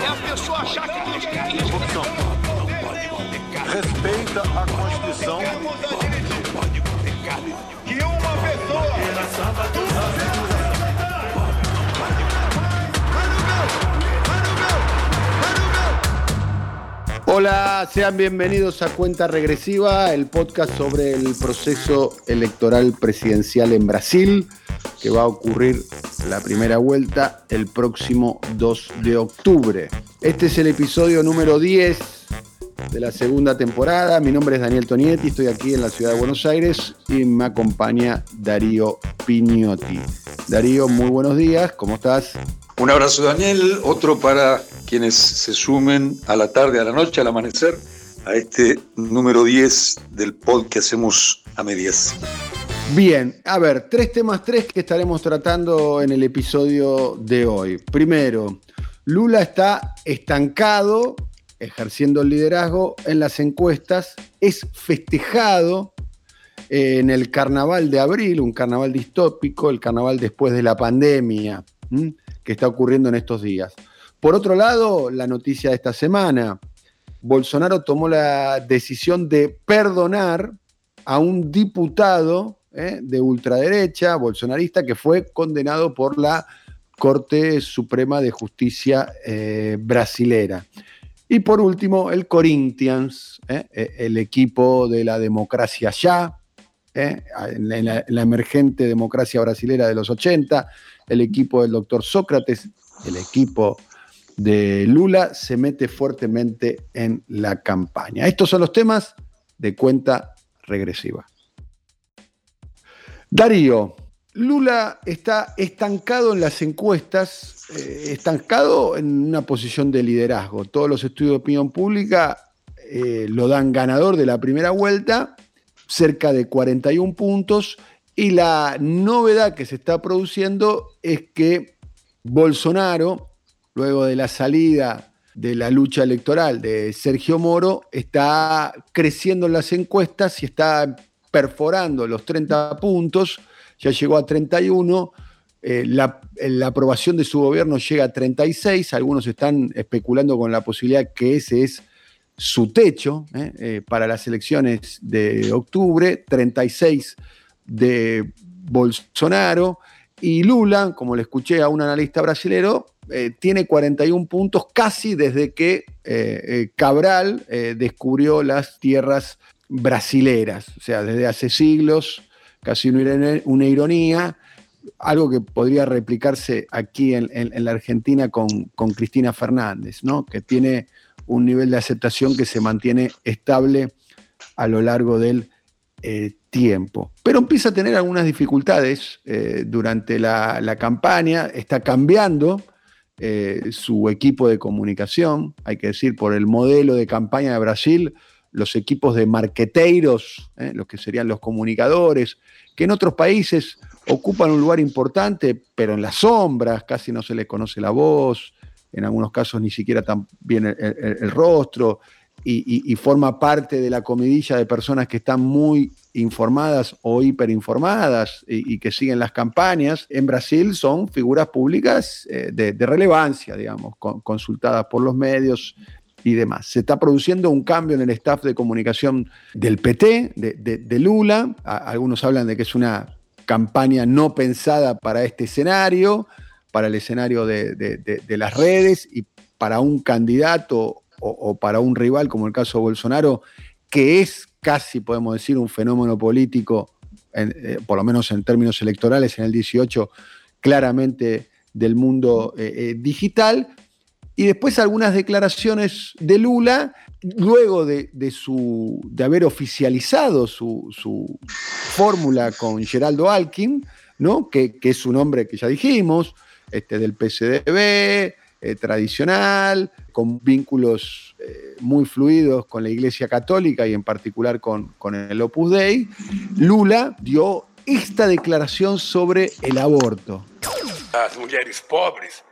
É a pessoa achar que isso. Corrupção. Respeita a Constituição. Que uma pessoa Hola, sean bienvenidos a Cuenta Regresiva, el podcast sobre el proceso electoral presidencial en Brasil, que va a ocurrir la primera vuelta el próximo 2 de octubre. Este es el episodio número 10 de la segunda temporada. Mi nombre es Daniel Tonietti, estoy aquí en la ciudad de Buenos Aires y me acompaña Darío Pignotti. Darío, muy buenos días, ¿cómo estás? Un abrazo Daniel, otro para quienes se sumen a la tarde, a la noche, al amanecer, a este número 10 del pod que hacemos a medias. Bien, a ver, tres temas tres que estaremos tratando en el episodio de hoy. Primero, Lula está estancado, ejerciendo el liderazgo en las encuestas, es festejado eh, en el carnaval de abril, un carnaval distópico, el carnaval después de la pandemia, que está ocurriendo en estos días. Por otro lado, la noticia de esta semana, Bolsonaro tomó la decisión de perdonar a un diputado eh, de ultraderecha, bolsonarista, que fue condenado por la Corte Suprema de Justicia eh, brasilera. Y por último, el Corinthians, eh, eh, el equipo de la democracia ya, en la- en la emergente democracia brasilera de los 80, el equipo del doctor Sócrates, el equipo de Lula, se mete fuertemente en la campaña. Estos son los temas de cuenta regresiva. Darío, Lula está estancado en las encuestas, eh, estancado en una posición de liderazgo. Todos los estudios de opinión pública eh, lo dan ganador de la primera vuelta, cerca de 41 puntos, y la novedad que se está produciendo es que Bolsonaro, luego de la salida de la lucha electoral de Sergio Moro, está creciendo en las encuestas y está perforando los 30 puntos, ya llegó a 31, eh, la, la aprobación de su gobierno llega a 36, algunos están especulando con la posibilidad que ese es su techo eh, eh, para las elecciones de octubre, 36 de Bolsonaro, y Lula, como le escuché a un analista brasilero, eh, tiene 41 puntos casi desde que eh, eh, Cabral eh, descubrió las tierras brasileras, o sea, desde hace siglos, casi una, ironía, algo que podría replicarse aquí en, la Argentina con, Cristina Fernández, ¿no? que tiene un nivel de aceptación que se mantiene estable a lo largo del eh, tiempo. Pero empieza a tener algunas dificultades eh, durante la, la campaña, está cambiando eh, su equipo de comunicación, hay que decir, por el modelo de campaña de Brasil, los equipos de marqueteiros, eh, los que serían los comunicadores, que en otros países ocupan un lugar importante, pero en las sombras, casi no se les conoce la voz, en algunos casos ni siquiera tan bien el, rostro, y, forma parte de la comidilla de personas que están muy informadas o hiperinformadas y, que siguen las campañas. En Brasil son figuras públicas eh, de, relevancia, digamos, con- consultadas por los medios y demás. Se está produciendo un cambio en el staff de comunicación del PT, de, Lula. Algunos hablan de que es una campaña no pensada para este escenario, para el escenario de, las redes y para un candidato o, para un rival, como el caso de Bolsonaro, que es casi, podemos decir, un fenómeno político, eh, por lo menos en términos electorales, en el 18, claramente del mundo eh, eh, digital. Y después algunas declaraciones de Lula, luego de, de su, de haber oficializado su, su fórmula con Geraldo Alkin, ¿no? que, que es un hombre que ya dijimos, este, del PCDB, eh, tradicional, con vínculos eh, muy fluidos con la Iglesia Católica y en particular con, con el Opus Dei, Lula dio esta declaración sobre el aborto. As mulheres pobres,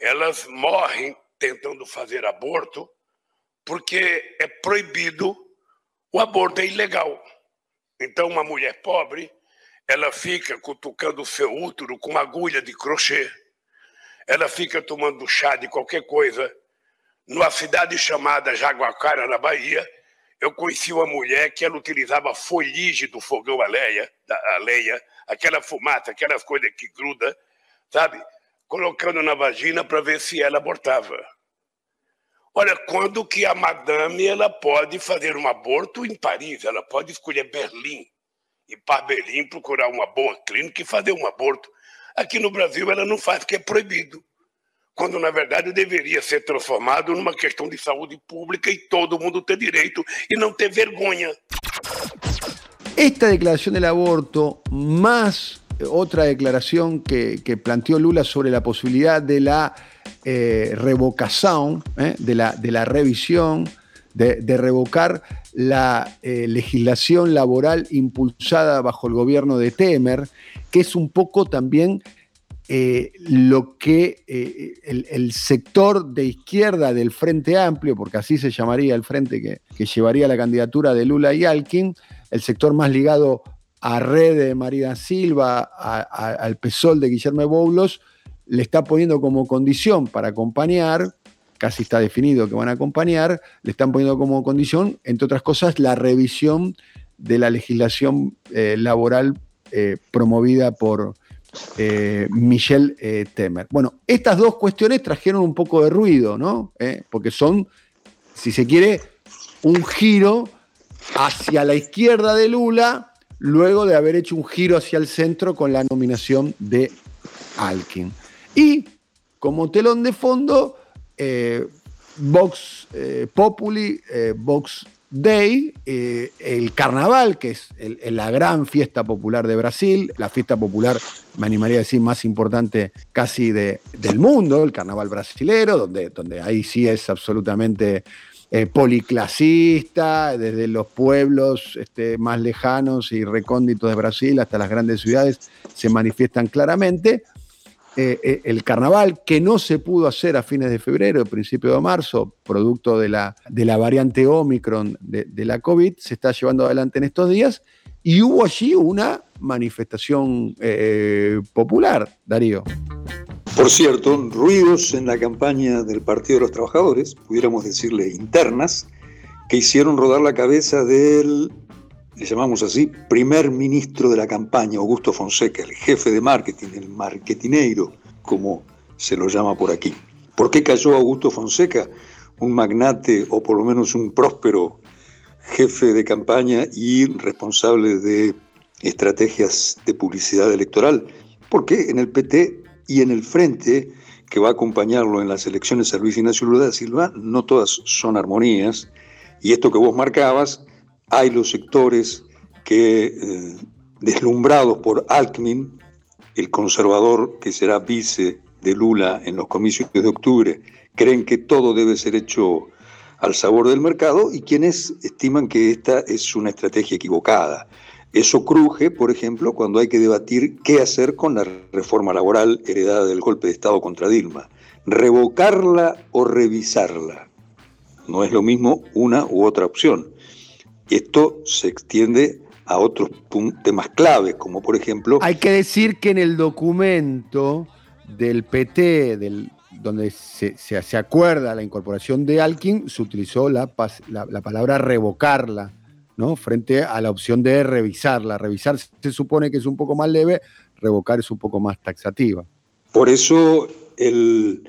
elas morrem tentando fazer aborto porque é proibido, o aborto é ilegal. Então, uma mulher pobre, ela fica cutucando o seu útero com agulha de crochê, ela fica tomando chá de qualquer coisa. Numa cidade chamada Jaguacara, na Bahia, eu conheci uma mulher que ela utilizava folhige do fogão a lenha aquela fumaça, aquelas coisas que gruda, sabe? Colocando na vagina para ver se ela abortava. Olha, quando que a madame ela pode fazer um aborto em Paris? Ela pode escolher Berlim, ir para Berlim procurar uma boa clínica e fazer um aborto. Aqui no Brasil ela não faz porque é proibido. Quando na verdade deveria ser transformado numa questão de saúde pública e todo mundo ter direito e não ter vergonha. Esta declaración del aborto, más otra declaración que, que planteó Lula sobre la posibilidad de la eh, revocación, eh, de, la, de, la, revisión, de, revocar la eh, legislación laboral impulsada bajo el gobierno de Temer, que es un poco también lo que el, el, sector de izquierda del Frente Amplio, porque así se llamaría el frente que, que llevaría la candidatura de Lula y Alkin, el sector más ligado a Red de María Silva, al PSOL de Guillermo Boulos, le está poniendo como condición para acompañar, casi está definido que van a acompañar, le están poniendo como condición, entre otras cosas, la revisión de la legislación eh, laboral eh, promovida por eh, Michel eh, Temer. Bueno, estas dos cuestiones trajeron un poco de ruido, ¿no? Porque son, si se quiere, un giro hacia la izquierda de Lula, luego de haber hecho un giro hacia el centro con la nominación de Alkin. Y como telón de fondo, eh, Vox eh, Populi, eh, Vox Day, el carnaval, que es la gran fiesta popular de Brasil, la fiesta popular, me animaría a decir, más importante casi de, del mundo, el carnaval brasilero, donde, donde ahí sí es absolutamente eh, policlasista, desde los pueblos este, más lejanos y recónditos de Brasil hasta las grandes ciudades, se manifiestan claramente. Eh, eh, el carnaval que no se pudo hacer a fines de febrero, principio de marzo, producto de la, de la variante Omicron de, de, la COVID, se está llevando adelante en estos días y hubo allí una manifestación eh, popular, Darío. Por cierto, ruidos en la campaña del Partido de los Trabajadores, pudiéramos decirle internas, que hicieron rodar la cabeza del, le llamamos así, primer ministro de la campaña, Augusto Fonseca, el jefe de marketing, el marketineiro, como se lo llama por aquí. ¿Por qué cayó Augusto Fonseca? Un magnate o por lo menos un próspero jefe de campaña y responsable de estrategias de publicidad electoral. Porque en el PT y en el frente que va a acompañarlo en las elecciones a Luis Ignacio Lula da Silva, no todas son armonías. Y esto que vos marcabas, hay los sectores que, eh, deslumbrados por Alckmin, el conservador que será vice de Lula en los comicios de octubre, creen que todo debe ser hecho al sabor del mercado y quienes estiman que esta es una estrategia equivocada. Eso cruje, por ejemplo, cuando hay que debatir qué hacer con la reforma laboral heredada del golpe de Estado contra Dilma. Revocarla o revisarla. No es lo mismo una u otra opción. Esto se extiende a otros temas claves, como por ejemplo... Hay que decir que en el documento del PT, del, donde se, se, acuerda la incorporación de Alkin, se utilizó la, la, palabra revocarla, ¿no? Frente a la opción de revisarla. Revisar se supone que es un poco más leve, revocar es un poco más taxativa. Por eso el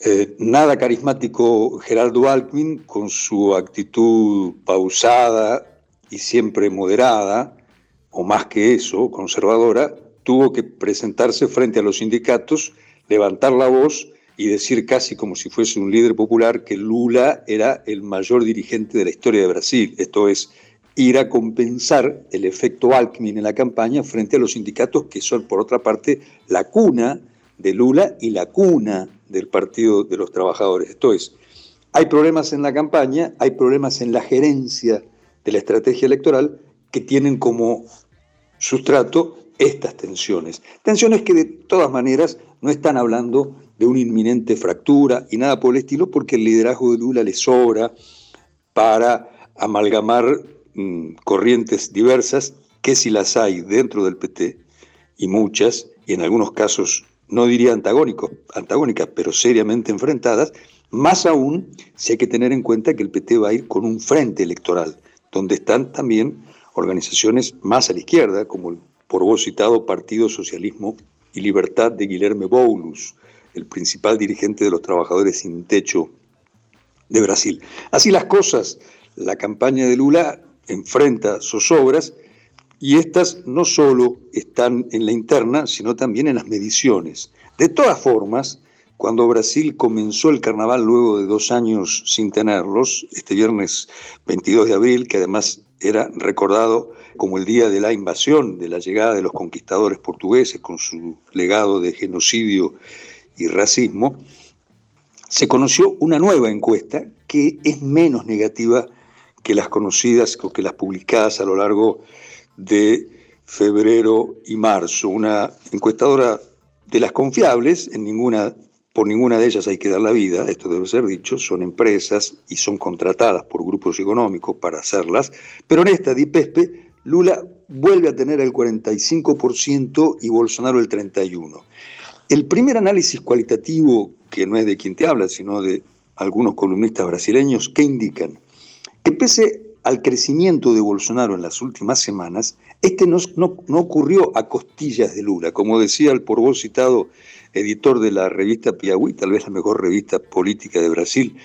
eh, nada carismático Gerardo Alckmin, con su actitud pausada y siempre moderada, o más que eso, conservadora, tuvo que presentarse frente a los sindicatos levantar la voz y decir casi como si fuese un líder popular que Lula era el mayor dirigente de la historia de Brasil. Esto es, ir a compensar el efecto Alckmin en la campaña frente a los sindicatos que son, por otra parte, la cuna de Lula y la cuna del Partido de los Trabajadores. Esto es, hay problemas en la campaña, hay problemas en la gerencia de la estrategia electoral que tienen como sustrato estas tensiones. Tensiones que de todas maneras no están hablando de una inminente fractura y nada por el estilo, porque el liderazgo de Lula le sobra para amalgamar mm, corrientes diversas, que si las hay dentro del PT, y muchas, y en algunos casos no diría antagónicos, antagónicas, pero seriamente enfrentadas, más aún si hay que tener en cuenta que el PT va a ir con un frente electoral, donde están también organizaciones más a la izquierda, como el por vos citado Partido Socialismo y Libertad de Guilherme Boulos, el principal dirigente de los trabajadores sin techo de Brasil. Así las cosas, la campaña de Lula enfrenta zozobras y estas no solo están en la interna, sino también en las mediciones. De todas formas, cuando Brasil comenzó el carnaval luego de dos años sin tenerlos, este viernes 22 de abril, que además era recordado como el día de la invasión, de la llegada de los conquistadores portugueses con su legado de genocidio y racismo, se conoció una nueva encuesta que es menos negativa que las conocidas o que las publicadas a lo largo de febrero y marzo. Una encuestadora de las confiables, en ninguna, por ninguna de ellas hay que dar la vida, esto debe ser dicho, son empresas y son contratadas por grupos económicos para hacerlas, pero en esta DIPESPE Lula vuelve a tener el 45% y Bolsonaro el 31%. El primer análisis cualitativo, que no es de quien te habla, sino de algunos columnistas brasileños, ¿qué indican? Que pese al crecimiento de Bolsonaro en las últimas semanas, este no, no, ocurrió a costillas de Lula. Como decía el por vos citado editor de la revista Piauí, tal vez la mejor revista política de Brasil,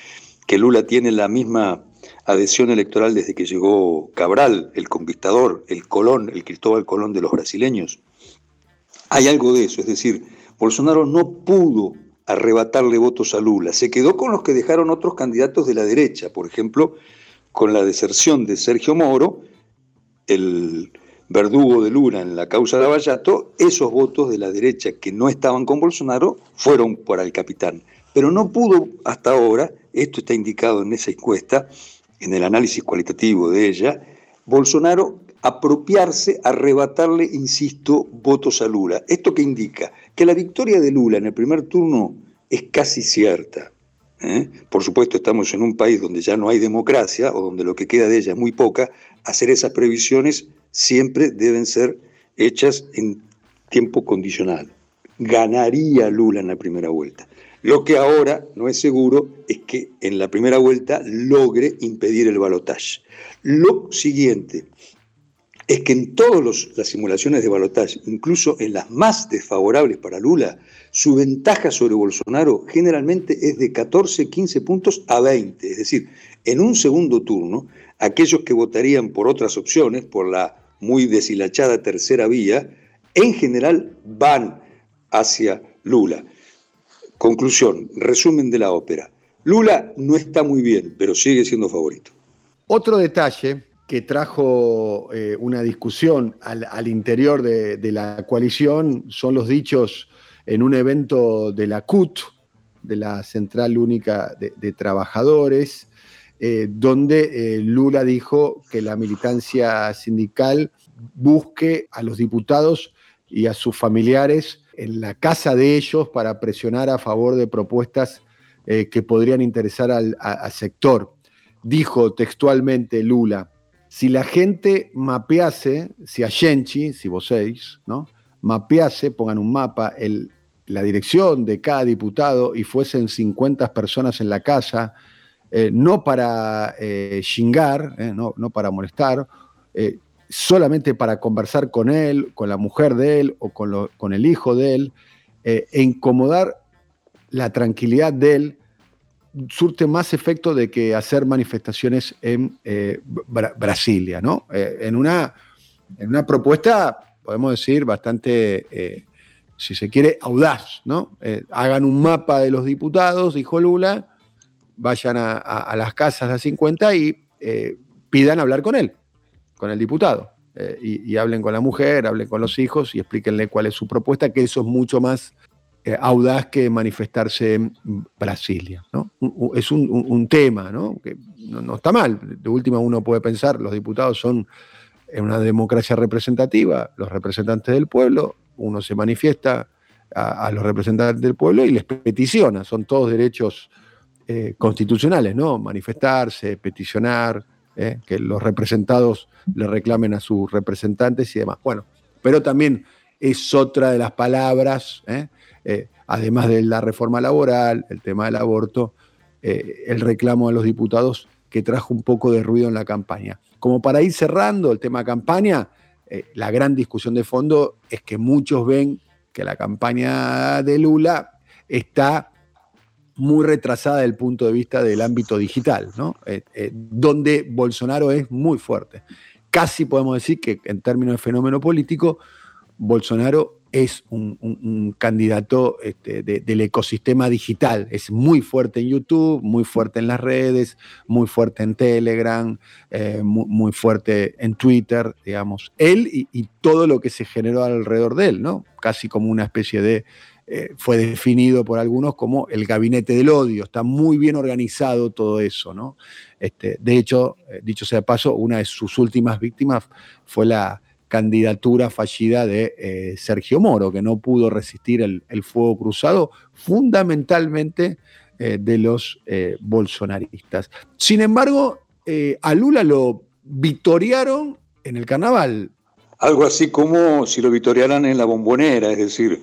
que Lula tiene la misma adhesión electoral desde que llegó Cabral, el conquistador, el Colón, el Cristóbal Colón de los brasileños. Hay algo de eso, es decir, Bolsonaro no pudo arrebatarle votos a Lula, se quedó con los que dejaron otros candidatos de la derecha, por ejemplo, con la deserción de Sergio Moro, el verdugo de Lula en la causa de Avallato, esos votos de la derecha que no estaban con Bolsonaro fueron para el capitán. Pero no pudo hasta ahora, esto está indicado en esa encuesta, en el análisis cualitativo de ella, Bolsonaro apropiarse, arrebatarle, insisto, votos a Lula. ¿Esto qué indica? Que la victoria de Lula en el primer turno es casi cierta. ¿eh? Por supuesto, estamos en un país donde ya no hay democracia o donde lo que queda de ella es muy poca. Hacer esas previsiones siempre deben ser hechas en tiempo condicional. Ganaría Lula en la primera vuelta. Lo que ahora no es seguro es que en la primera vuelta logre impedir el balotaje. Lo siguiente es que en todas las simulaciones de balotaje, incluso en las más desfavorables para Lula, su ventaja sobre Bolsonaro generalmente es de 14, 15 puntos a 20. Es decir, en un segundo turno, aquellos que votarían por otras opciones, por la muy deshilachada tercera vía, en general van hacia Lula. Conclusión, resumen de la ópera. Lula no está muy bien, pero sigue siendo favorito. Otro detalle que trajo eh, una discusión al, interior de, la coalición son los dichos en un evento de la CUT, de la Central Única de, Trabajadores, eh, donde eh, Lula dijo que la militancia sindical busque a los diputados y a sus familiares en la casa de ellos para presionar a favor de propuestas que podrían interesar al, sector. Dijo textualmente Lula, si la gente mapease, si a Shenchi, si vocês, ¿no? mapease, pongan un mapa, la dirección de cada diputado y fuesen 50 personas en la casa, eh, no para eh, chingar, no, no, para molestar, solamente para conversar con él, con la mujer de él o con, el hijo de él, eh, e incomodar la tranquilidad de él, surte más efecto de que hacer manifestaciones en eh, Brasilia, ¿no? Eh, en, una, en una propuesta, podemos decir, bastante, si se quiere, audaz, ¿no? hagan un mapa de los diputados, dijo Lula, vayan a, las casas de 50 y pidan hablar con él con el diputado. Eh, y, hablen con la mujer, hablen con los hijos y explíquenle cuál es su propuesta, que eso es mucho más eh, audaz que manifestarse en Brasilia. ¿no? Es un, tema ¿no? que no, está mal. De última uno puede pensar, los diputados son en una democracia representativa, los representantes del pueblo, uno se manifiesta a, los representantes del pueblo y les peticiona, son todos derechos eh, constitucionales, ¿no? Manifestarse, peticionar, ¿eh? que los representados le reclamen a sus representantes y demás. Bueno, pero también es otra de las palabras, ¿eh? Además de la reforma laboral, el tema del aborto, el reclamo a los diputados que trajo un poco de ruido en la campaña. Como para ir cerrando el tema campaña, la gran discusión de fondo es que muchos ven que la campaña de Lula está muy retrasada desde el punto de vista del ámbito digital, ¿no? Eh, eh, donde Bolsonaro es muy fuerte. Casi podemos decir que en términos de fenómeno político, Bolsonaro es un, candidato este, del ecosistema digital. Es muy fuerte en YouTube, muy fuerte en las redes, muy fuerte en Telegram, eh, muy, fuerte en Twitter, digamos. Él y, todo lo que se generó alrededor de él, ¿no? Casi como una especie de... Eh, fue definido por algunos como el gabinete del odio. Está muy bien organizado todo eso, ¿no? Este, de hecho, eh, dicho sea paso, una de sus últimas víctimas fue la candidatura fallida de eh, Sergio Moro, que no pudo resistir el, fuego cruzado, fundamentalmente eh, de los eh, bolsonaristas. Sin embargo, a Lula lo vitorearon en el carnaval. Algo así como si lo vitorearan en la bombonera, es decir,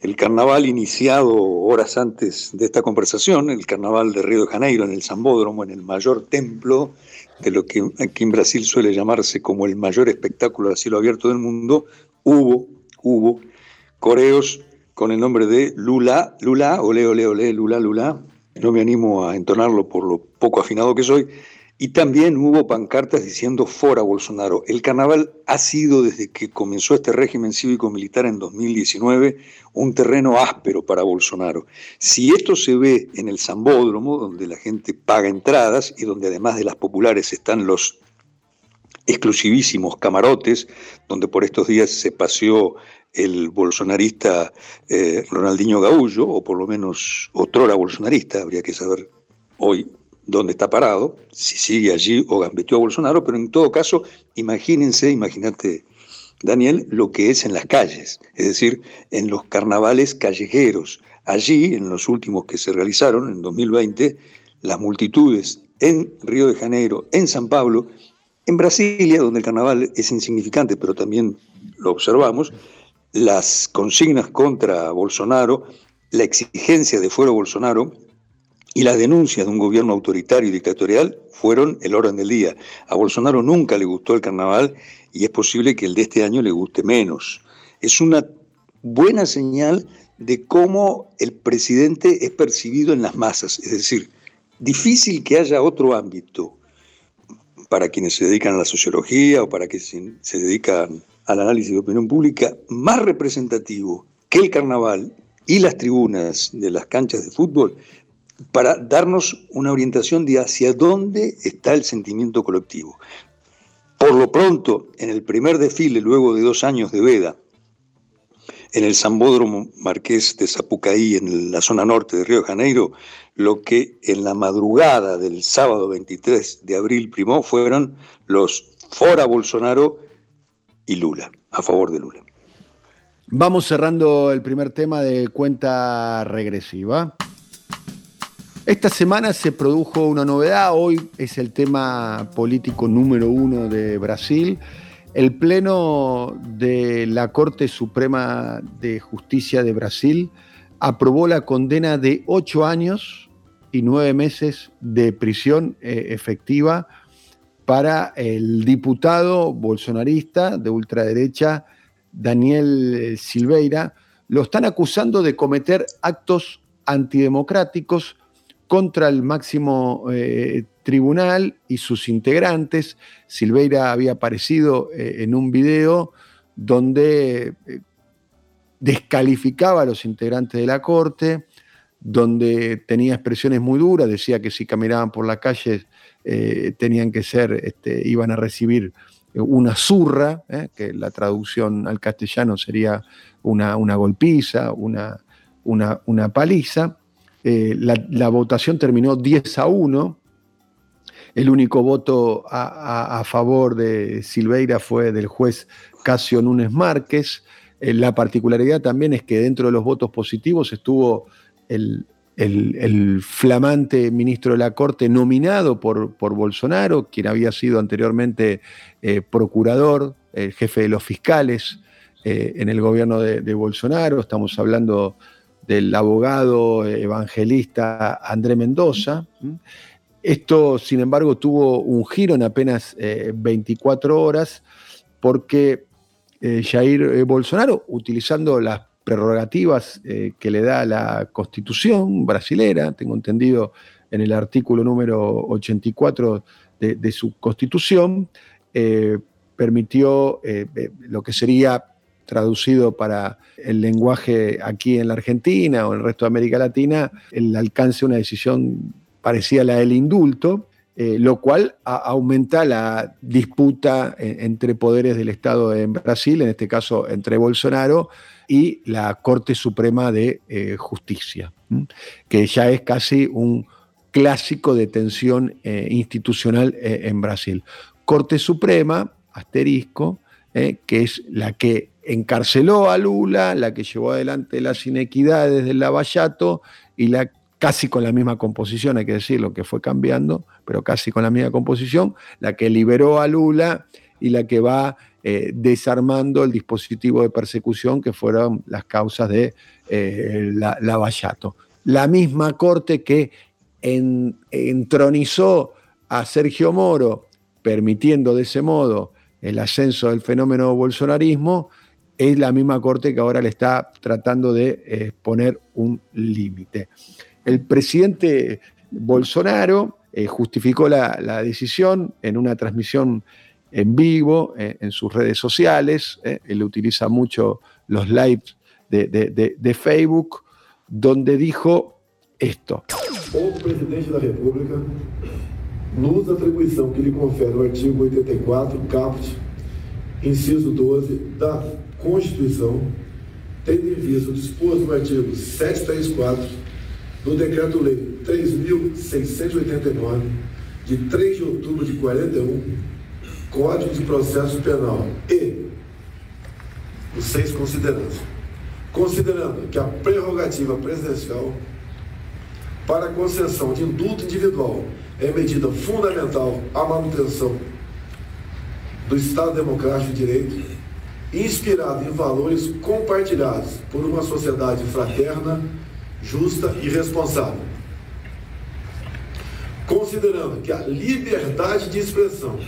el carnaval iniciado horas antes de esta conversación, el carnaval de Río de Janeiro, en el Zambódromo, en el mayor templo de lo que aquí en Brasil suele llamarse como el mayor espectáculo a cielo abierto del mundo, hubo, hubo coreos con el nombre de Lula, Lula, ole, ole, ole, Lula, Lula, no me animo a entonarlo por lo poco afinado que soy, y también hubo pancartas diciendo fora Bolsonaro. El carnaval ha sido, desde que comenzó este régimen cívico-militar en 2019, un terreno áspero para Bolsonaro. Si esto se ve en el Zambódromo, donde la gente paga entradas y donde además de las populares están los exclusivísimos camarotes, donde por estos días se paseó el bolsonarista eh, Ronaldinho Gaullo, o por lo menos otrora bolsonarista, habría que saber hoy dónde está parado, si sigue allí o gambeteó a Bolsonaro, pero en todo caso, imagínense, imagínate, Daniel, lo que es en las calles, es decir, en los carnavales callejeros. Allí, en los últimos que se realizaron, en 2020, las multitudes en Río de Janeiro, en San Pablo, en Brasilia, donde el carnaval es insignificante, pero también lo observamos, las consignas contra Bolsonaro, la exigencia de fuera Bolsonaro, y las denuncias de un gobierno autoritario y dictatorial fueron el orden del día. A Bolsonaro nunca le gustó el carnaval y es posible que el de este año le guste menos. Es una buena señal de cómo el presidente es percibido en las masas. Es decir, difícil que haya otro ámbito para quienes se dedican a la sociología o para quienes se dedican al análisis de opinión pública más representativo que el carnaval y las tribunas de las canchas de fútbol para darnos una orientación de hacia dónde está el sentimiento colectivo. Por lo pronto, en el primer desfile, luego de dos años de veda, en el Zambódromo Marqués de Zapucaí, en la zona norte de Río de Janeiro, lo que en la madrugada del sábado 23 de abril primó fueron los Fora Bolsonaro y Lula, a favor de Lula. Vamos cerrando el primer tema de cuenta regresiva. Esta semana se produjo una novedad, hoy es el tema político número uno de Brasil. El Pleno de la Corte Suprema de Justicia de Brasil aprobó la condena de ocho años y nueve meses de prisión eh, efectiva para el diputado bolsonarista de ultraderecha Daniel Silveira. Lo están acusando de cometer actos antidemocráticos contra el máximo eh, tribunal y sus integrantes. Silveira había aparecido eh, en un video donde eh, descalificaba a los integrantes de la Corte, donde tenía expresiones muy duras, decía que si caminaban por la calle tenían que ser, este, iban a recibir una zurra, que la traducción al castellano sería una, una golpiza, una, una, una paliza. Eh, la, votación terminó 10 a 1. El único voto a, favor de Silveira fue del juez Casio Núñez Márquez. Eh, la particularidad también es que dentro de los votos positivos estuvo el, flamante ministro de la Corte nominado por, por Bolsonaro, quien había sido anteriormente eh, procurador, el jefe de los fiscales en el gobierno de, de Bolsonaro. Estamos hablando del abogado evangelista André Mendoza. Esto, sin embargo, tuvo un giro en apenas 24 eh, horas porque eh, Jair eh, Bolsonaro, utilizando las prerrogativas que le da la constitución brasilera, tengo entendido en el artículo número 84 de, de su constitución, permitió lo que sería traducido para el lenguaje aquí en la Argentina o en el resto de América Latina, el alcance de una decisión parecida a la del indulto, eh, lo cual aumenta la disputa eh, entre poderes del Estado en Brasil, en este caso entre Bolsonaro y la Corte Suprema de eh, Justicia, que ya es casi un clásico de tensión institucional en Brasil. Corte Suprema, asterisco, que es la que encarceló a Lula, la que llevó adelante las inequidades del Lavallato y la casi con la misma composición, hay que decirlo, que fue cambiando, pero casi con la misma composición, la que liberó a Lula y la que va eh, desarmando el dispositivo de persecución que fueron las causas de eh, la, Lavallato. La misma corte que entronizó a Sergio Moro, permitiendo de ese modo el ascenso del fenómeno bolsonarismo, es la misma corte que ahora le está tratando de eh, poner un límite. El presidente Bolsonaro eh, justificó la, decisión en una transmisión en vivo eh, en sus redes sociales. él utiliza mucho los lives de, Facebook, donde dijo esto. O presidente de la República, no atribuição que lhe confere o artigo 84, caput, inciso 12 da Constituição, tendo em vista o disposto no artigo 734 do Decreto-Lei 3.689, de 3 de outubro de 41, Código de Processo Penal e os seis considerandos. Considerando que a prerrogativa presidencial para concessão de indulto individual é medida fundamental à manutenção do Estado Democrático de Direito, inspirado em valores compartilhados por uma sociedade fraterna, justa e responsável. Considerando que a liberdade de expressão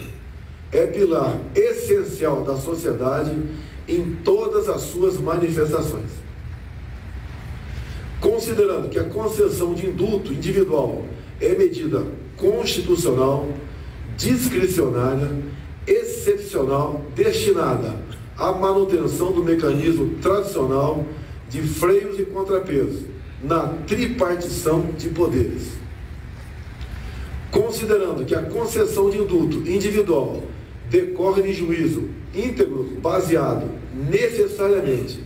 é pilar essencial da sociedade em todas as suas manifestações. Considerando que a concessão de indulto individual é medida constitucional, discricionária, excepcional, destinada a manutenção do mecanismo tradicional de freios e contrapesos na tripartição de poderes. Considerando que a concessão de indulto individual decorre de juízo íntegro baseado necessariamente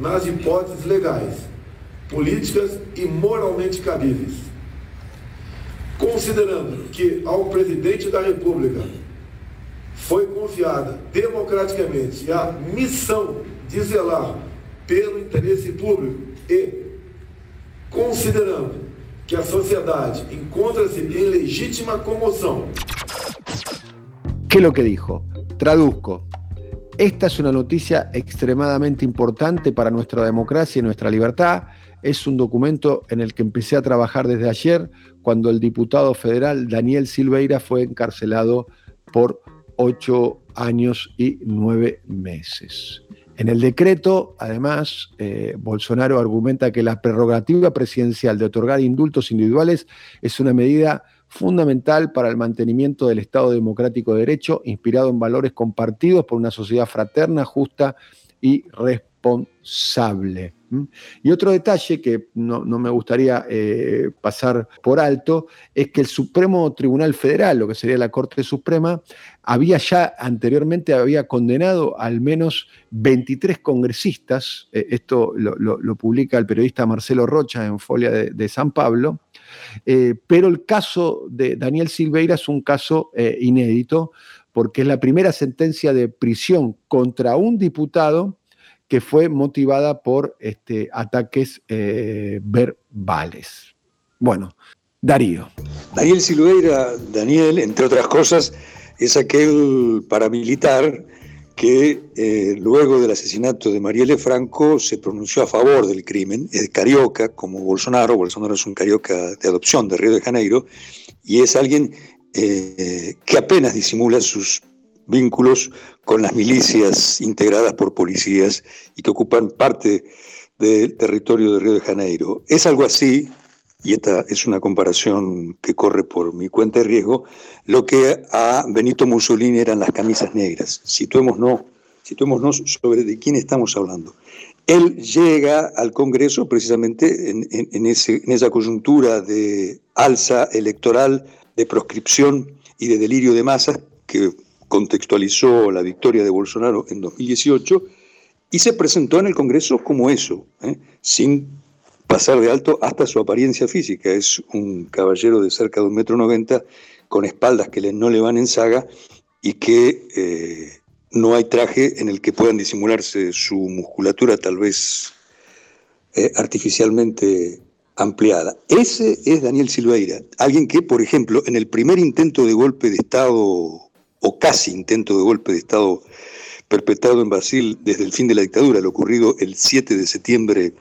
nas hipóteses legais, políticas e moralmente cabíveis. Considerando que ao presidente da República foi confiada democraticamente a missão de zelar pelo interesse público e, considerando que a sociedade encontra-se em legítima comoção. ¿Qué lo que dijo? Traduzco. Esta es una noticia extremadamente importante para nuestra democracia y nuestra libertad. Es un documento en el que empecé a trabajar desde ayer, cuando el diputado federal Daniel Silveira fue encarcelado por ocho años y nueve meses. En el decreto, además, eh, Bolsonaro argumenta que la prerrogativa presidencial de otorgar indultos individuales es una medida fundamental para el mantenimiento del Estado democrático de derecho, inspirado en valores compartidos por una sociedad fraterna, justa y responsable irresponsable. Y otro detalle que no, me gustaría eh, pasar por alto es que el Supremo Tribunal Federal, lo que sería la Corte Suprema, había ya anteriormente había condenado al menos 23 congresistas, eh, esto lo, publica el periodista Marcelo Rocha en Folia de, San Pablo, eh, pero el caso de Daniel Silveira es un caso inédito porque es la primera sentencia de prisión contra un diputado que fue motivada por este, ataques eh, verbales. Bueno, Darío. Daniel Silveira, Daniel, entre otras cosas, es aquel paramilitar que eh, luego del asesinato de Marielle Franco se pronunció a favor del crimen, es carioca como Bolsonaro, Bolsonaro es un carioca de adopción de Río de Janeiro, y es alguien eh, que apenas disimula sus vínculos con las milicias integradas por policías y que ocupan parte del territorio de Río de Janeiro. Es algo así, y esta es una comparación que corre por mi cuenta de riesgo, lo que a Benito Mussolini eran las camisas negras. Situémonos, situémonos sobre de quién estamos hablando. Él llega al Congreso precisamente en, en esa coyuntura de alza electoral, de proscripción y de delirio de masas que contextualizó la victoria de Bolsonaro en 2018 y se presentó en el Congreso como eso, ¿eh? sin pasar de alto hasta su apariencia física. Es un caballero de cerca de un metro noventa, con espaldas que no le van en saga y que eh, no hay traje en el que puedan disimularse su musculatura tal vez eh, artificialmente ampliada. Ese es Daniel Silveira, alguien que, por ejemplo, en el primer intento de golpe de Estado o casi intento de golpe de Estado perpetrado en Brasil desde el fin de la dictadura, lo ocurrido el 7 de septiembre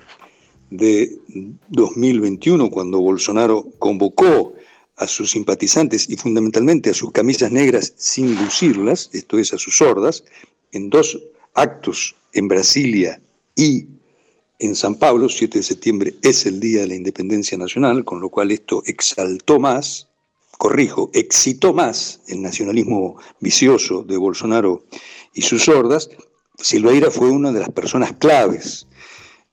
de 2021, cuando Bolsonaro convocó a sus simpatizantes y fundamentalmente a sus camisas negras sin lucirlas, esto es, a sus sordas, en dos actos en Brasilia y en San Pablo, 7 de septiembre es el Día de la Independencia Nacional, con lo cual esto exaltó más corrijo, excitó más el nacionalismo vicioso de Bolsonaro y sus hordas, Silveira fue una de las personas claves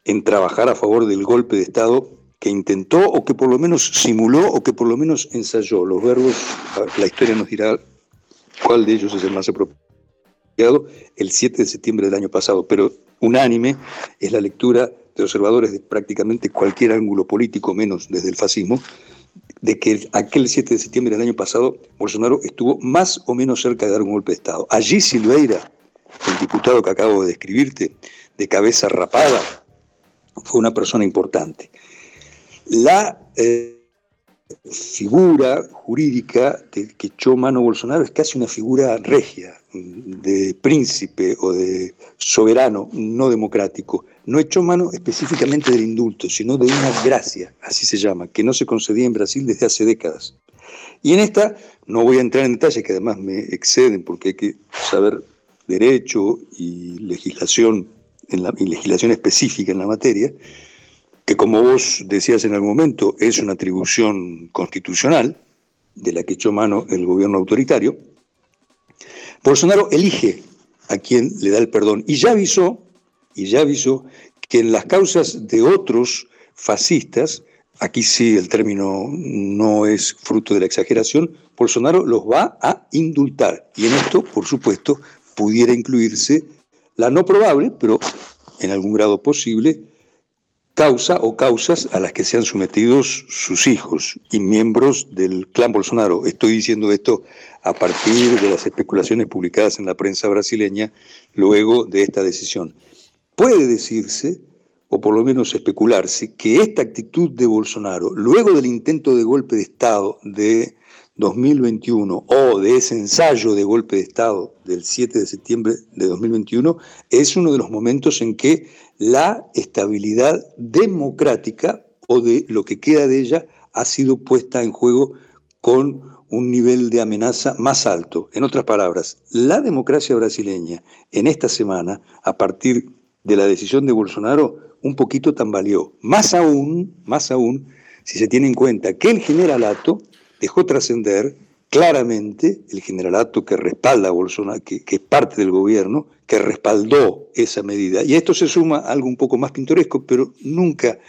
en trabajar a favor del golpe de Estado que intentó o que por lo menos simuló o que por lo menos ensayó. Los verbos, la historia nos dirá cuál de ellos es el más apropiado, el 7 de septiembre del año pasado, pero unánime es la lectura de observadores de prácticamente cualquier ángulo político, menos desde el fascismo, de que aquel 7 de septiembre del año pasado Bolsonaro estuvo más o menos cerca de dar un golpe de Estado. Allí Silveira, el diputado que acabo de describirte, de cabeza rapada, fue una persona importante. La eh, figura jurídica del que echó mano Bolsonaro es casi una figura regia, de príncipe o de soberano no democrático no echó mano específicamente del indulto, sino de una gracia, así se llama, que no se concedía en Brasil desde hace décadas. Y en esta, no voy a entrar en detalles que además me exceden porque hay que saber derecho y legislación, en la, legislación específica en la materia, que como vos decías en algún momento, es una atribución constitucional de la que echó mano el gobierno autoritario, Bolsonaro elige a quien le da el perdón y ya avisó y ya avisó que en las causas de otros fascistas, aquí sí el término no es fruto de la exageración, Bolsonaro los va a indultar. Y en esto, por supuesto, pudiera incluirse la no probable, pero en algún grado posible, causa o causas a las que sean sometidos sus hijos y miembros del clan Bolsonaro. Estoy diciendo esto a partir de las especulaciones publicadas en la prensa brasileña luego de esta decisión puede decirse, o por lo menos especularse, que esta actitud de Bolsonaro, luego del intento de golpe de Estado de 2021 o de ese ensayo de golpe de Estado del 7 de septiembre de 2021, es uno de los momentos en que la estabilidad democrática o de lo que queda de ella ha sido puesta en juego con un nivel de amenaza más alto. En otras palabras, la democracia brasileña en esta semana, a partir de la decisión de Bolsonaro un poquito tambaleó. Más aún, más aún, si se tiene en cuenta que el generalato dejó trascender claramente, el generalato que respalda a Bolsonaro, que, que es parte del gobierno, que respaldó esa medida. Y a esto se suma algo un poco más pintoresco, pero nunca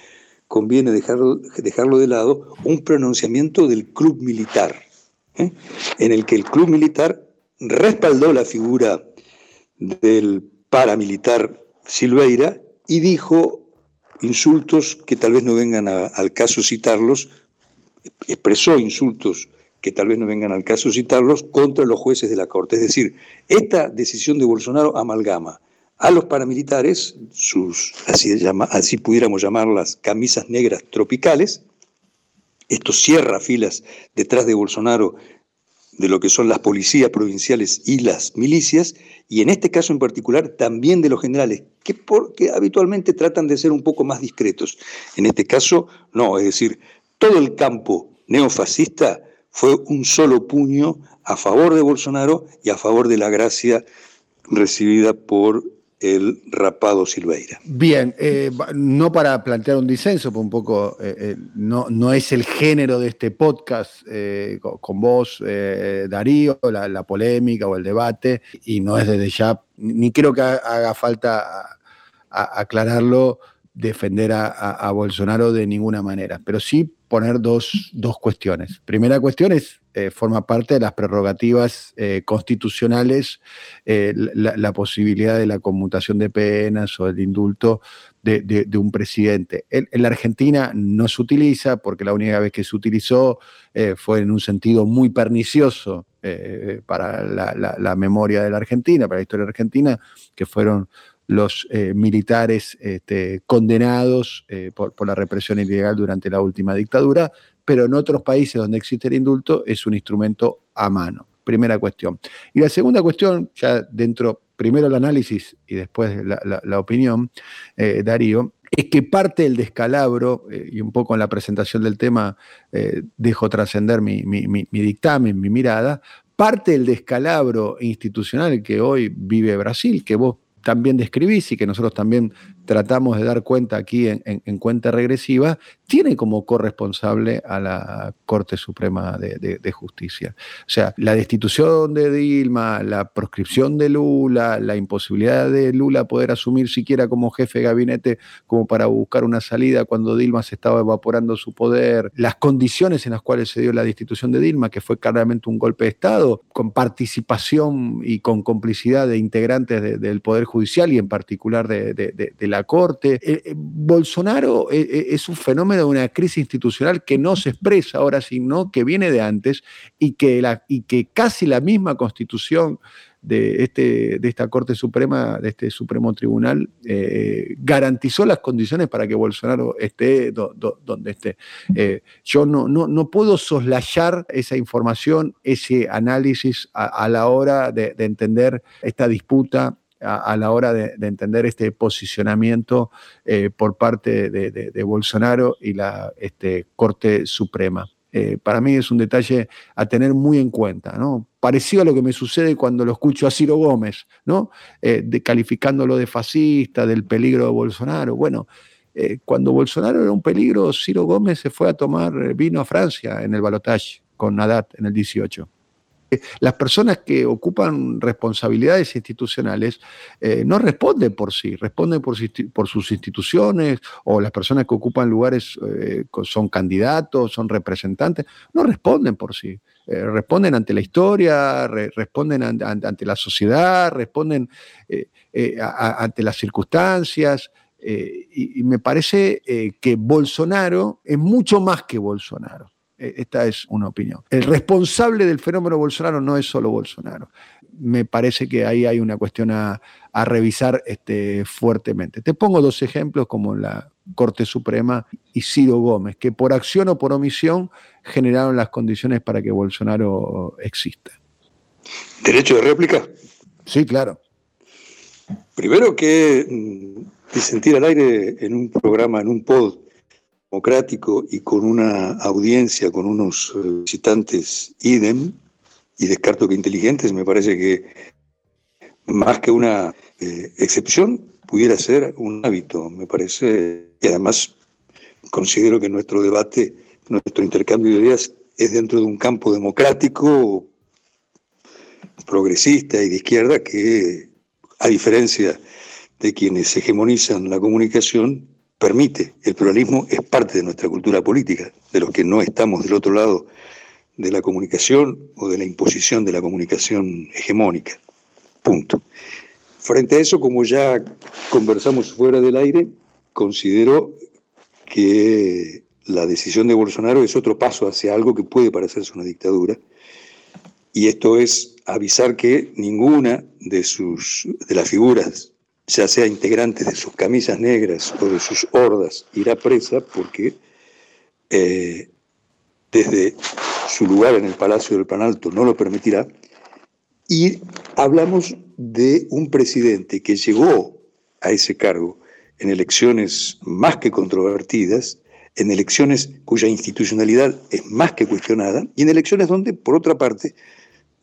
conviene dejarlo, dejarlo de lado, un pronunciamiento del club militar, ¿eh? en el que el club militar respaldó la figura del paramilitar Silveira y dijo insultos que tal vez no vengan al caso citarlos, expresó insultos que tal vez no vengan al caso citarlos, contra los jueces de la Corte. Es decir, esta decisión de Bolsonaro amalgama a los paramilitares, sus, así, así pudiéramos llamarlas, camisas negras tropicales, esto cierra filas detrás de Bolsonaro de lo que son las policías provinciales y las milicias, y en este caso en particular también de los generales, que, porque habitualmente tratan de ser un poco más discretos. En este caso, no, es decir, todo el campo neofascista fue un solo puño a favor de Bolsonaro y a favor de la gracia recibida por el rapado Silveira. Bien, eh, no para plantear un disenso, pero un poco eh, eh, no, no es el género de este podcast con, vos, Darío, la, polémica o el debate, y no es desde ya, ni creo que haga falta aclararlo, defender a Bolsonaro de ninguna manera, pero sí poner dos, cuestiones. Primera cuestión es, eh, forma parte de las prerrogativas eh, constitucionales eh, la, posibilidad de la conmutación de penas o el indulto de, un presidente. En, la Argentina no se utiliza porque la única vez que se utilizó fue en un sentido muy pernicioso para la, la memoria de la Argentina, para la historia argentina, que fueron los eh, militares este, condenados eh, por, la represión ilegal durante la última dictadura, pero en otros países donde existe el indulto es un instrumento a mano. Primera cuestión. Y la segunda cuestión, ya dentro, primero el análisis y después la, opinión, eh, Darío, es que parte del descalabro, y un poco en la presentación del tema dejo trascender mi, mi dictamen, mi mirada, parte del descalabro institucional que hoy vive Brasil, que vos también describís y que nosotros también tratamos de dar cuenta aquí en, cuenta regresiva, tiene como corresponsable a la Corte Suprema de, Justicia. O sea, la destitución de Dilma, la proscripción de Lula, la imposibilidad de Lula poder asumir siquiera como jefe de gabinete como para buscar una salida cuando Dilma se estaba evaporando su poder, las condiciones en las cuales se dio la destitución de Dilma, que fue claramente un golpe de Estado, con participación y con complicidad de integrantes del Poder Judicial y en particular de, de Corte. Eh, eh, Bolsonaro eh, es un fenómeno de una crisis institucional que no se expresa ahora, sino que viene de antes y que, la, y que casi la misma constitución de, este, de esta Corte Suprema, de este Supremo Tribunal, garantizó las condiciones para que Bolsonaro esté donde esté. yo no, no, no, puedo soslayar esa información, ese análisis a, la hora de, entender esta disputa a, la hora de, entender este posicionamiento eh, por parte de, Bolsonaro y la este, Corte Suprema. Eh, para mí es un detalle a tener muy en cuenta, ¿no? Parecido a lo que me sucede cuando lo escucho a Ciro Gómez, ¿no? Eh, de, calificándolo de fascista, del peligro de Bolsonaro. Bueno, cuando Bolsonaro era un peligro, Ciro Gómez se fue a tomar vino a Francia en el balotaje con Nadat en el 18 las personas que ocupan responsabilidades institucionales eh, no responden por sí, responden por, sus instituciones o las personas que ocupan lugares eh, son candidatos, son representantes, no responden por sí. Eh, responden ante la historia, responden ante la sociedad, responden ante las circunstancias. y, me parece que Bolsonaro es mucho más que Bolsonaro. E, esta es una opinión. El responsable del fenómeno Bolsonaro no es solo Bolsonaro. Me parece que ahí hay una cuestión a, revisar este, fuertemente. Te pongo dos ejemplos como la Corte Suprema y Ciro Gómez, que por acción o por omisión generaron las condiciones para que Bolsonaro exista. ¿Derecho de réplica? Sí, claro. Primero que mm, disentir al aire en un programa, en un pod, democrático y con una audiencia, con unos eh, visitantes idem, y descarto que inteligentes, me parece que más que una eh, excepción, pudiera ser un hábito, me parece, y además considero que nuestro debate, nuestro intercambio de ideas es dentro de un campo democrático, progresista y de izquierda que a diferencia de quienes hegemonizan la comunicación, permite. El pluralismo es parte de nuestra cultura política, de los que no estamos del otro lado de la comunicación o de la imposición de la comunicación hegemónica. Punto. Frente a eso, como ya conversamos fuera del aire, considero que la decisión de Bolsonaro es otro paso hacia algo que puede parecerse una dictadura. Y esto es avisar que ninguna de, sus, de las figuras, ya sea integrantes de sus camisas negras o de sus hordas, irá presa porque eh, desde su lugar en el Palacio del Planalto no lo permitirá. Y hablamos de un presidente que llegó a ese cargo en elecciones más que controvertidas, en elecciones cuya institucionalidad es más que cuestionada, y en elecciones donde, por otra parte,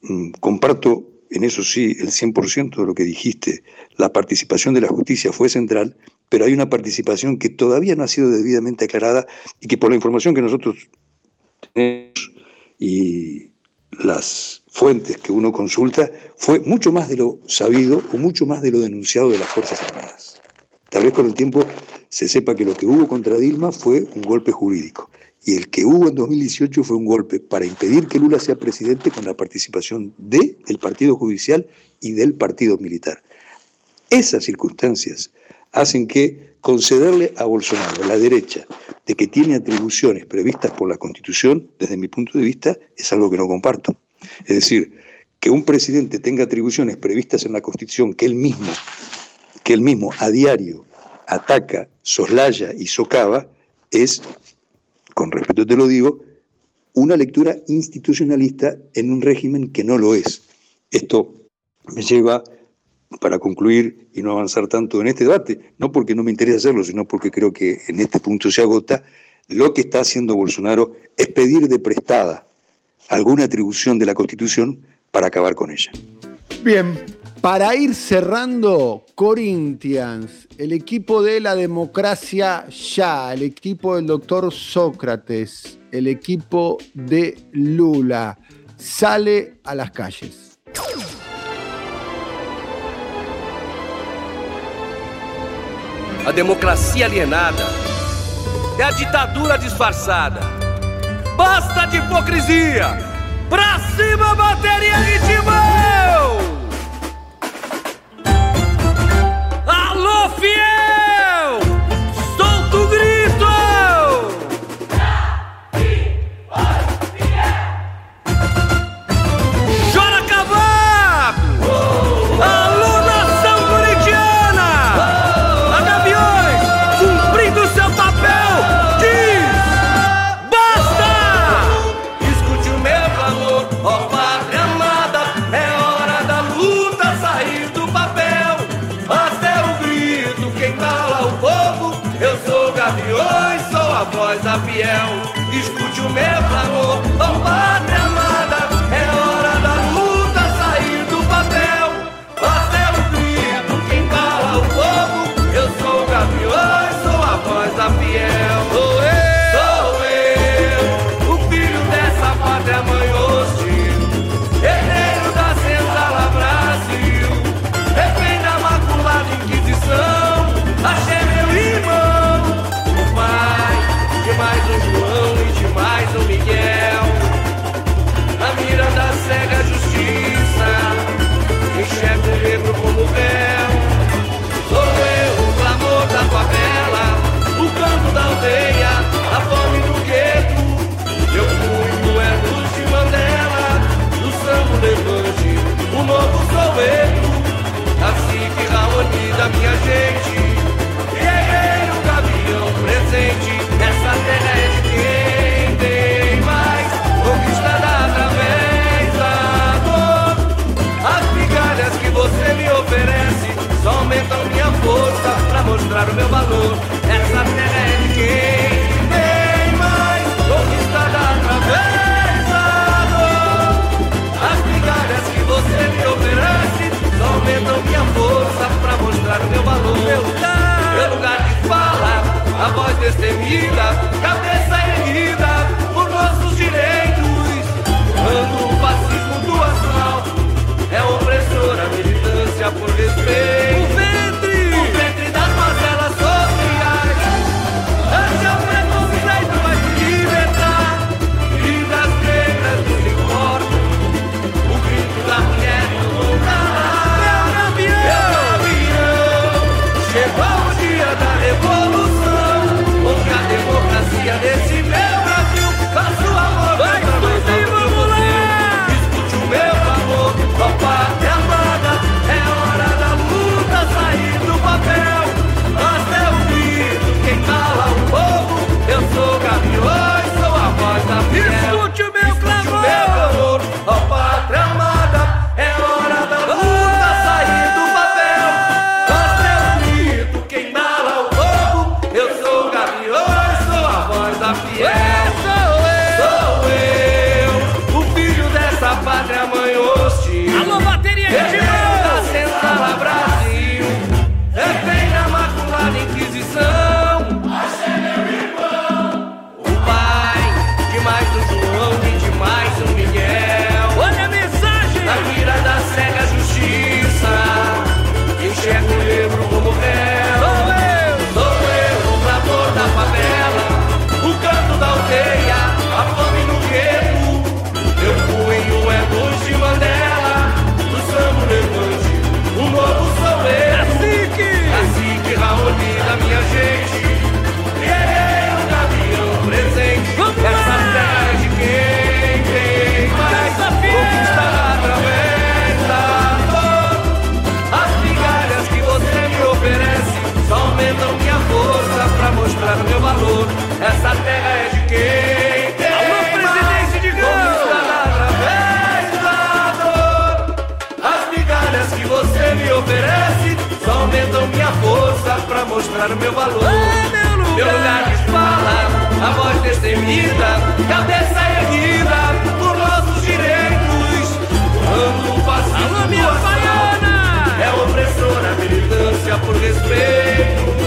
mm, comparto en eso sí el 100% de lo que dijiste, la participación de la justicia fue central, pero hay una participación que todavía no ha sido debidamente aclarada y que por la información que nosotros tenemos y las fuentes que uno consulta, fue mucho más de lo sabido o mucho más de lo denunciado de las Fuerzas Armadas. Tal vez con el tiempo se sepa que lo que hubo contra Dilma fue un golpe jurídico y el que hubo en 2018 fue un golpe para impedir que Lula sea presidente con la participación del Partido Judicial y del Partido Militar. Esas circunstancias hacen que concederle a Bolsonaro, la derecha, de que tiene atribuciones previstas por la Constitución, desde mi punto de vista, es algo que no comparto. Es decir, que un presidente tenga atribuciones previstas en la Constitución que él mismo que él mismo a diario ataca, soslaya y socava, es, con respeto te lo digo, una lectura institucionalista en un régimen que no lo es. Esto me lleva, para concluir y no avanzar tanto en este debate, no porque no me interese hacerlo, sino porque creo que en este punto se agota, lo que está haciendo Bolsonaro es pedir de prestada alguna atribución de la Constitución para acabar con ella. Bien, para ir cerrando, Corinthians, el equipo de la democracia ya, el equipo del doctor Sócrates, el equipo de Lula, sale a las calles. A democracia alienada é a ditadura disfarçada. Basta de hipocrisia! Pra cima, bateria meu valor. Essa terra é de quem tem mais, conquistada através da dor. As migalhas que você me oferece só aumentam minha força pra mostrar o meu valor. Meu lugar, meu lugar de fala, a voz destemida, cabeça erguida por nossos direitos. Quando o fascismo do asfalto é opressora militância por respeito. Oferece, só aumentam minha força pra mostrar o meu valor. meu lugar de fala, a voz destemida, cabeça erguida por nossos direitos. Quando o fascismo minha baiana é opressora, militância por respeito.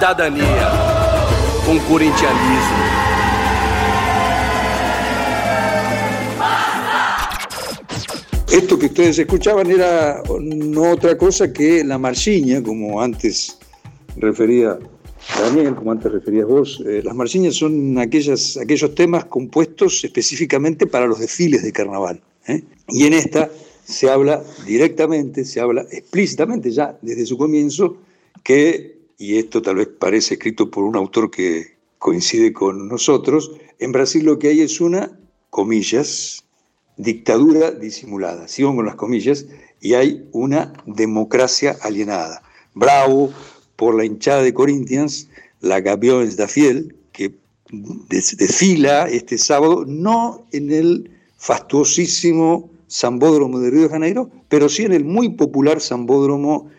Cidadania, com corintianismo. Esto que ustedes escuchaban era no otra cosa que la marchiña, como antes refería Daniel, como antes referías vos. Eh, las marchiñas son aquellas, aquellos temas compuestos específicamente para los desfiles de carnaval. ¿eh? Y en esta se habla directamente, se habla explícitamente ya desde su comienzo que, y esto tal vez parece escrito por un autor que coincide con nosotros, en Brasil lo que hay es una, comillas, dictadura disimulada, sigo con las comillas, y hay una democracia alienada. Bravo por la hinchada de Corinthians, la Gaviões da Fiel, que des- desfila este sábado, no en el fastuosísimo Sambódromo de Río de Janeiro, pero sí en el muy popular Sambódromo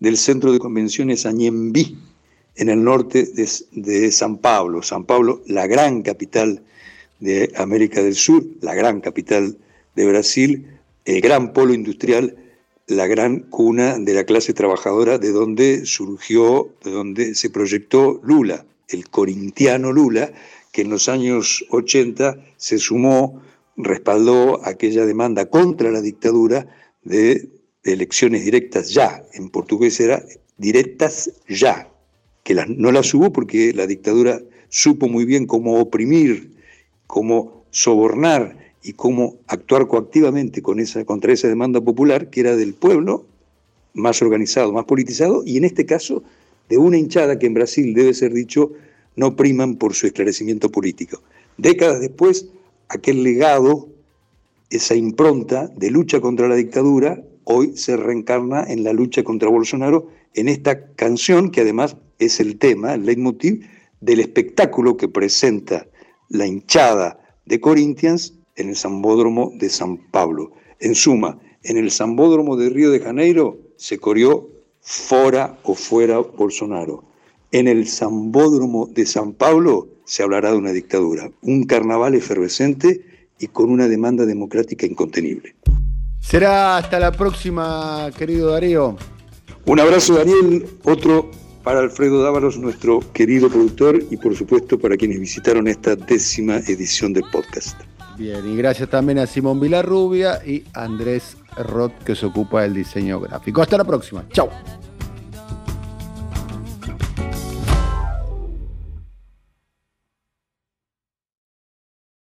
del Centro de Convenciones Añembí, en el norte de, de San Pablo. San Pablo, la gran capital de América del Sur, la gran capital de Brasil, el gran polo industrial, la gran cuna de la clase trabajadora, de donde surgió, de donde se proyectó Lula, el corintiano Lula, que en los años 80 se sumó, respaldó aquella demanda contra la dictadura de elecciones directas ya. En portugués era directas ya, que no las hubo porque la dictadura supo muy bien cómo oprimir, cómo sobornar y cómo actuar coactivamente con esa, contra esa demanda popular que era del pueblo, más organizado, más politizado, y en este caso de una hinchada que en Brasil, debe ser dicho, no priman por su esclarecimiento político. Décadas después, aquel legado, esa impronta de lucha contra la dictadura, hoy se reencarna en la lucha contra Bolsonaro en esta canción que además es el tema, el leitmotiv del espectáculo que presenta la hinchada de Corinthians en el Sambódromo de San Pablo. En suma, en el Sambódromo de Río de Janeiro se corrió fora o fuera Bolsonaro. En el Sambódromo de San Pablo se hablará de una dictadura, un carnaval efervescente y con una demanda democrática incontenible. Será hasta la próxima, querido Darío. Un abrazo, Daniel. Otro para Alfredo Dávalos, nuestro querido productor, y por supuesto para quienes visitaron esta décima edición del podcast. Bien, y gracias también a Simón Vilarrubia y Andrés Roth, que se ocupa del diseño gráfico. Hasta la próxima. Chao.